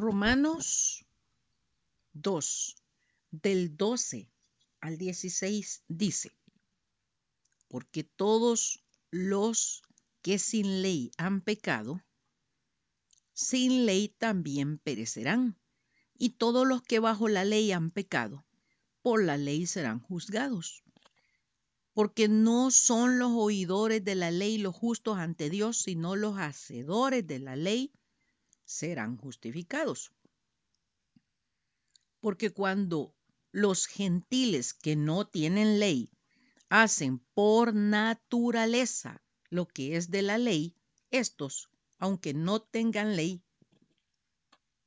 Romanos 2, del 12 al 16 dice, porque todos los que sin ley han pecado, sin ley también perecerán, y todos los que bajo la ley han pecado, por la ley serán juzgados. Porque no son los oidores de la ley los justos ante Dios, sino los hacedores de la ley serán justificados. Porque cuando los gentiles que no tienen ley hacen por naturaleza lo que es de la ley, estos, aunque no tengan ley,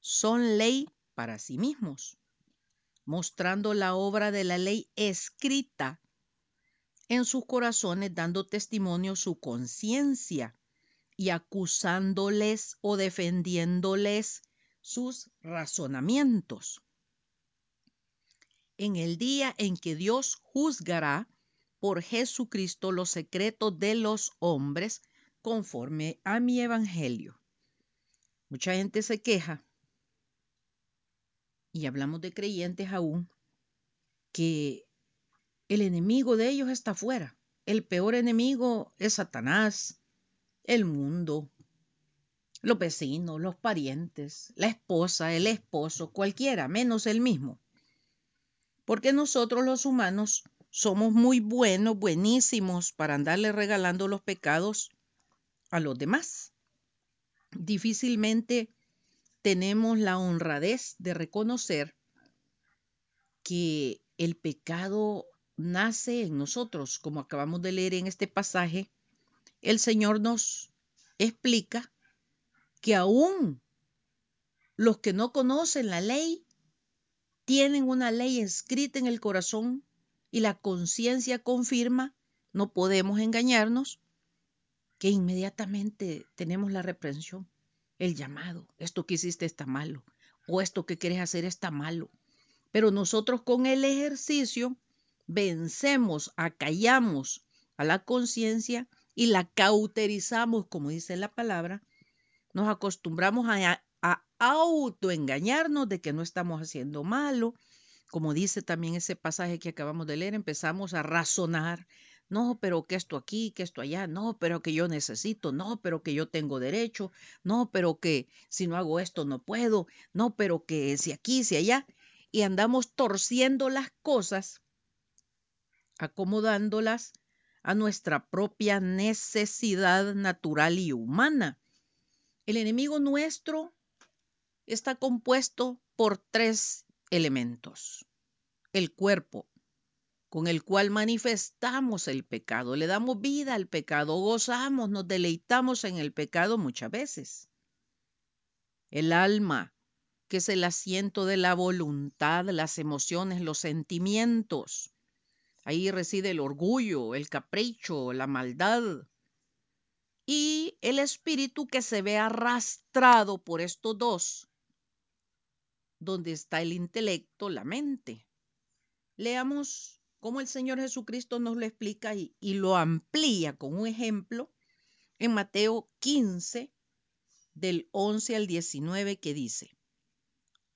son ley para sí mismos, mostrando la obra de la ley escrita en sus corazones, dando testimonio su conciencia y acusándoles o defendiéndoles sus razonamientos. En el día en que Dios juzgará por Jesucristo los secretos de los hombres conforme a mi evangelio. Mucha gente se queja, y hablamos de creyentes aún, que el enemigo de ellos está afuera. El peor enemigo es Satanás, el mundo, los vecinos, los parientes, la esposa, el esposo, cualquiera, menos el mismo. Porque nosotros los humanos somos muy buenos, buenísimos para andarle regalando los pecados a los demás. Difícilmente tenemos la honradez de reconocer que el pecado nace en nosotros, como acabamos de leer en este pasaje, el Señor nos explica que aún los que no conocen la ley tienen una ley escrita en el corazón y la conciencia confirma, no podemos engañarnos, que inmediatamente tenemos la reprensión, el llamado, esto que hiciste está malo, o esto que quieres hacer está malo. Pero nosotros con el ejercicio vencemos, acallamos a la conciencia y la cauterizamos, como dice la palabra, nos acostumbramos a, a autoengañarnos de que no estamos haciendo malo. Como dice también ese pasaje que acabamos de leer, empezamos a razonar. No, pero que esto aquí, que esto allá, no, pero que yo necesito, no, pero que yo tengo derecho, no, pero que si no hago esto no puedo, no, pero que si aquí, si allá, y andamos torciendo las cosas, acomodándolas a nuestra propia necesidad natural y humana. El enemigo nuestro está compuesto por tres elementos. El cuerpo, con el cual manifestamos el pecado, le damos vida al pecado, gozamos, nos deleitamos en el pecado muchas veces. El alma, que es el asiento de la voluntad, las emociones, los sentimientos. Ahí reside el orgullo, el capricho, la maldad, y el espíritu que se ve arrastrado por estos dos, donde está el intelecto, la mente. Leamos cómo el Señor Jesucristo nos lo explica y, y lo amplía con un ejemplo en Mateo 15, del 11 al 19, que dice,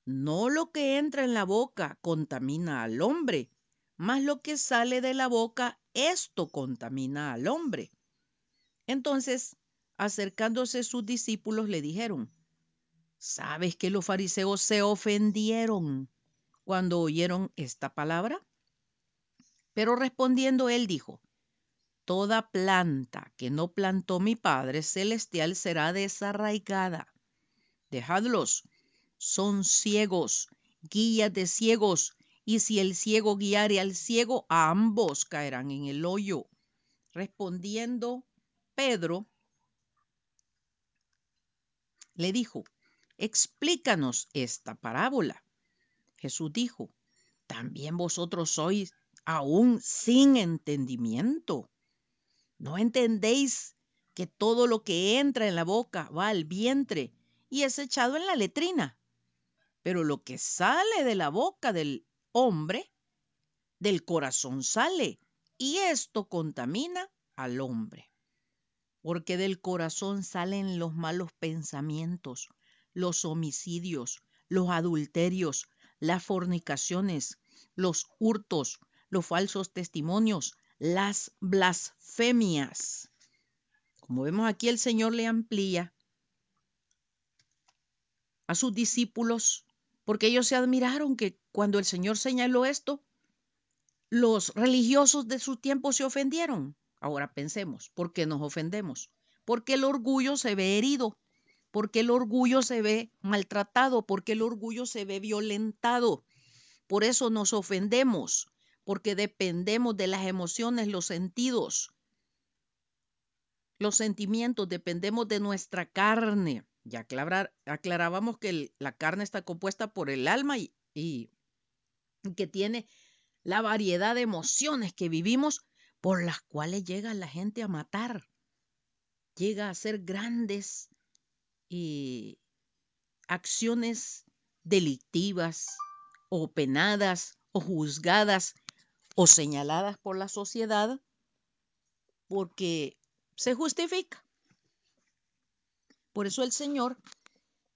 no lo que entra en la boca contamina al hombre, mas lo que sale de la boca, esto contamina al hombre. Entonces, acercándose sus discípulos, le dijeron, ¿sabes que los fariseos se ofendieron cuando oyeron esta palabra? Pero respondiendo él dijo, Toda planta que no plantó mi Padre Celestial será desarraigada. Dejadlos, son ciegos, guías de ciegos, y si el ciego guiare al ciego, ambos caerán en el hoyo. Respondiendo Pedro le dijo, explícanos esta parábola. Jesús dijo, ¿también vosotros sois aún sin entendimiento? ¿No entendéis que todo lo que entra en la boca va al vientre y es echado en la letrina? Pero lo que sale de la boca del hombre, del corazón sale, y esto contamina al hombre porque del corazón salen los malos pensamientos, los homicidios, los adulterios, las fornicaciones, los hurtos, los falsos testimonios, las blasfemias. Como vemos aquí, el Señor le amplía a sus discípulos, porque ellos se admiraron que cuando el Señor señaló esto, los religiosos de su tiempo se ofendieron. Ahora pensemos, ¿por qué nos ofendemos? Porque el orgullo se ve herido, porque el orgullo se ve maltratado, porque el orgullo se ve violentado. Por eso nos ofendemos, porque dependemos de las emociones, los sentidos, los sentimientos, dependemos de nuestra carne. Ya aclarábamos que la carne está compuesta por el alma y que tiene la variedad de emociones que vivimos por las cuales llega la gente a matar, llega a hacer grandes eh, acciones delictivas o penadas o juzgadas o señaladas por la sociedad porque se justifica. Por eso el Señor,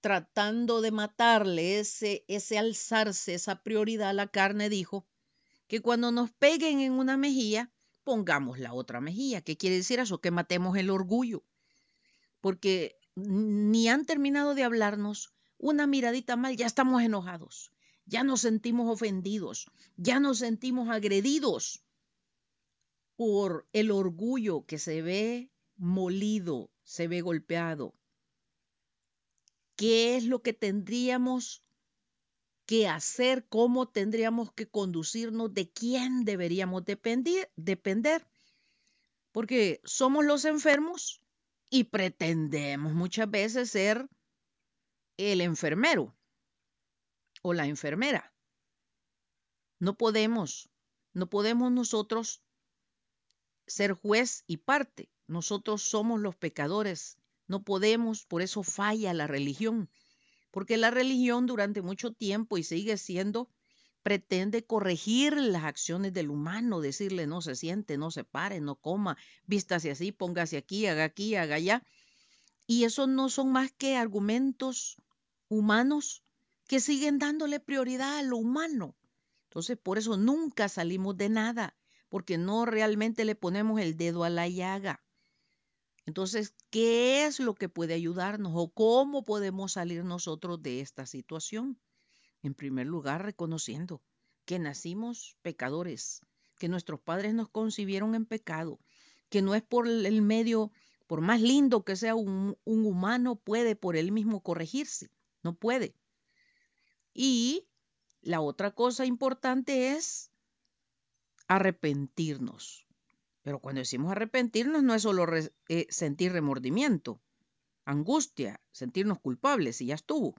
tratando de matarle ese, ese alzarse, esa prioridad a la carne, dijo que cuando nos peguen en una mejilla, pongamos la otra mejilla. ¿Qué quiere decir eso? Que matemos el orgullo. Porque ni han terminado de hablarnos, una miradita mal, ya estamos enojados, ya nos sentimos ofendidos, ya nos sentimos agredidos por el orgullo que se ve molido, se ve golpeado. ¿Qué es lo que tendríamos que hacer? ¿Cómo tendríamos que conducirnos? ¿De quién deberíamos depender? Porque somos los enfermos y pretendemos muchas veces ser el enfermero o la enfermera. No podemos, no podemos nosotros ser juez y parte. Nosotros somos los pecadores. No podemos, por eso falla la religión. Porque la religión durante mucho tiempo y sigue siendo, pretende corregir las acciones del humano, decirle no se siente, no se pare, no coma, vístase así, póngase aquí, haga aquí, haga allá. Y eso no son más que argumentos humanos que siguen dándole prioridad a lo humano. Entonces, por eso nunca salimos de nada porque no realmente le ponemos el dedo a la llaga. Entonces, ¿qué es lo que puede ayudarnos o cómo podemos salir nosotros de esta situación? En primer lugar, reconociendo que nacimos pecadores, que nuestros padres nos concibieron en pecado, que no es por el medio, por más lindo que sea un, humano, puede por él mismo corregirse, no puede. Y la otra cosa importante es arrepentirnos. Pero cuando decimos arrepentirnos no es solo eh, sentir remordimiento, angustia, sentirnos culpables y ya estuvo,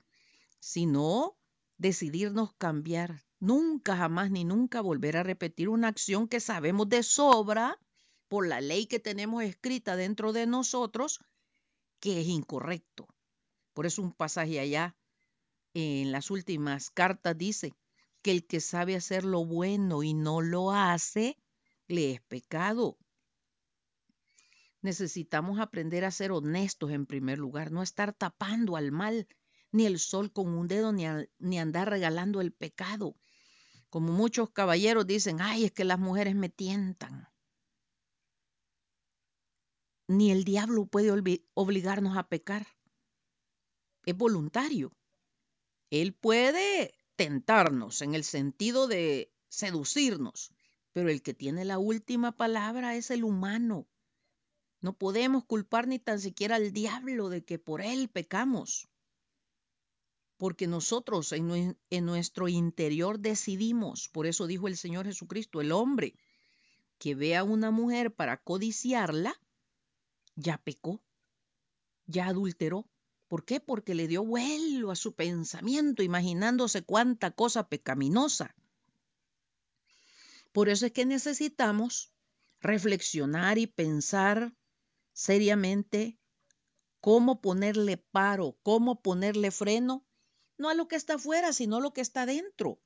sino decidirnos cambiar. Nunca, jamás ni nunca volver a repetir una acción que sabemos de sobra por la ley que tenemos escrita dentro de nosotros que es incorrecto. Por eso un pasaje allá en las últimas cartas dice, que el que sabe hacer lo bueno y no lo hace, le es pecado. Necesitamos aprender a ser honestos en primer lugar, no estar tapando al mal, ni el sol con un dedo, ni, ni andar regalando el pecado. Como muchos caballeros dicen, ay, es que las mujeres me tientan. Ni el diablo puede obligarnos a pecar. Es voluntario. Él puede tentarnos, en el sentido de seducirnos, pero el que tiene la última palabra es el humano. No podemos culpar ni tan siquiera al diablo de que por él pecamos, porque nosotros en, nuestro interior decidimos, por eso dijo el Señor Jesucristo, el hombre que ve a una mujer para codiciarla, ya pecó, ya adulteró. ¿Por qué? Porque le dio vuelo a su pensamiento, imaginándose cuánta cosa pecaminosa. Por eso es que necesitamos reflexionar y pensar seriamente cómo ponerle paro, cómo ponerle freno, no a lo que está afuera, sino a lo que está dentro.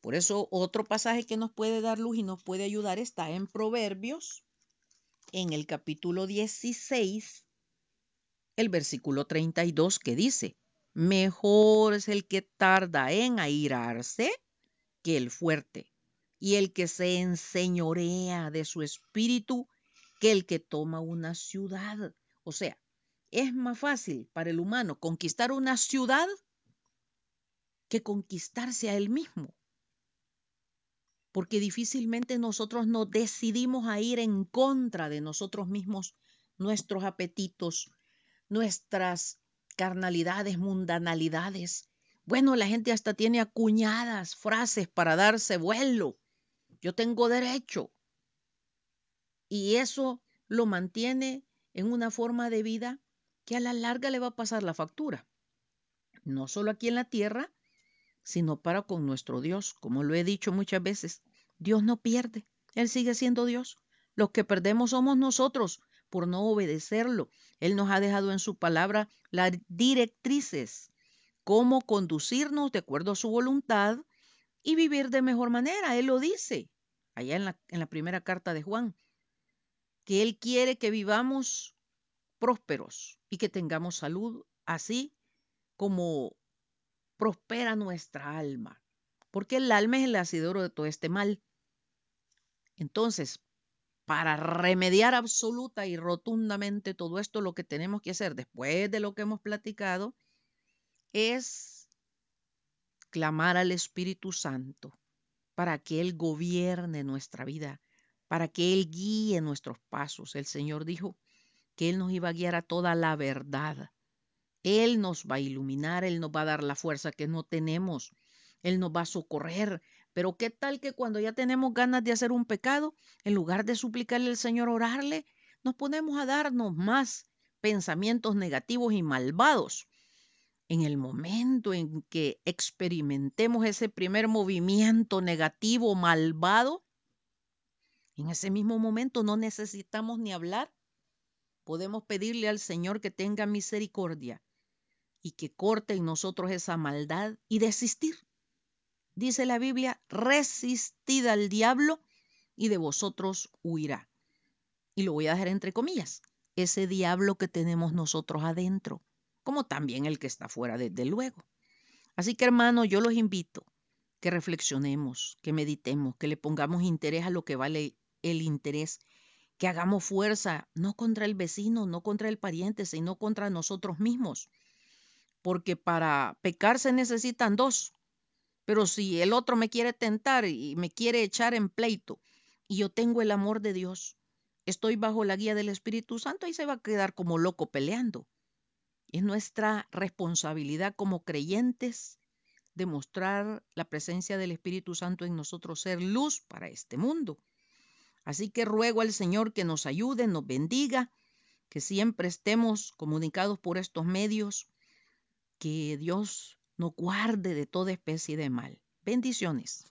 Por eso otro pasaje que nos puede dar luz y nos puede ayudar está en Proverbios, en el capítulo 16, el versículo 32 que dice, Mejor es el que tarda en airarse que el fuerte, y el que se enseñorea de su espíritu que el que toma una ciudad. O sea, es más fácil para el humano conquistar una ciudad que conquistarse a él mismo. Porque difícilmente nosotros nos decidimos a ir en contra de nosotros mismos, nuestros apetitos, nuestras carnalidades, mundanalidades. Bueno, la gente hasta tiene acuñadas frases para darse vuelo. Yo tengo derecho. Y eso lo mantiene en una forma de vida que a la larga le va a pasar la factura. No solo aquí en la tierra, sino para con nuestro Dios. Como lo he dicho muchas veces, Dios no pierde, Él sigue siendo Dios. Los que perdemos somos nosotros por no obedecerlo. Él nos ha dejado en su palabra las directrices, cómo conducirnos de acuerdo a su voluntad y vivir de mejor manera. Él lo dice allá en la, primera carta de Juan, que Él quiere que vivamos prósperos y que tengamos salud, así como prospera nuestra alma, porque el alma es el asidero de todo este mal. Entonces, para remediar absoluta y rotundamente todo esto, lo que tenemos que hacer después de lo que hemos platicado es clamar al Espíritu Santo para que Él gobierne nuestra vida, para que Él guíe nuestros pasos. El Señor dijo que Él nos iba a guiar a toda la verdad. Él nos va a iluminar, Él nos va a dar la fuerza que no tenemos, Él nos va a socorrer. Pero qué tal que cuando ya tenemos ganas de hacer un pecado, en lugar de suplicarle al Señor orarle, nos ponemos a darnos más pensamientos negativos y malvados. En el momento en que experimentemos ese primer movimiento negativo, malvado, en ese mismo momento no necesitamos ni hablar. Podemos pedirle al Señor que tenga misericordia y que corte en nosotros esa maldad y desistir. Dice la Biblia, resistid al diablo y de vosotros huirá. Y lo voy a dejar entre comillas, ese diablo que tenemos nosotros adentro, como también el que está fuera, desde luego. Así que hermano, yo los invito que reflexionemos, que meditemos, que le pongamos interés a lo que vale el interés, que hagamos fuerza, no contra el vecino, no contra el pariente, sino contra nosotros mismos porque para pecar se necesitan dos. Pero si el otro me quiere tentar y me quiere echar en pleito y yo tengo el amor de Dios, estoy bajo la guía del Espíritu Santo y se va a quedar como loco peleando. Es nuestra responsabilidad como creyentes demostrar la presencia del Espíritu Santo en nosotros, ser luz para este mundo. Así que ruego al Señor que nos ayude, nos bendiga, que siempre estemos comunicados por estos medios que Dios nos guarde de toda especie de mal. Bendiciones.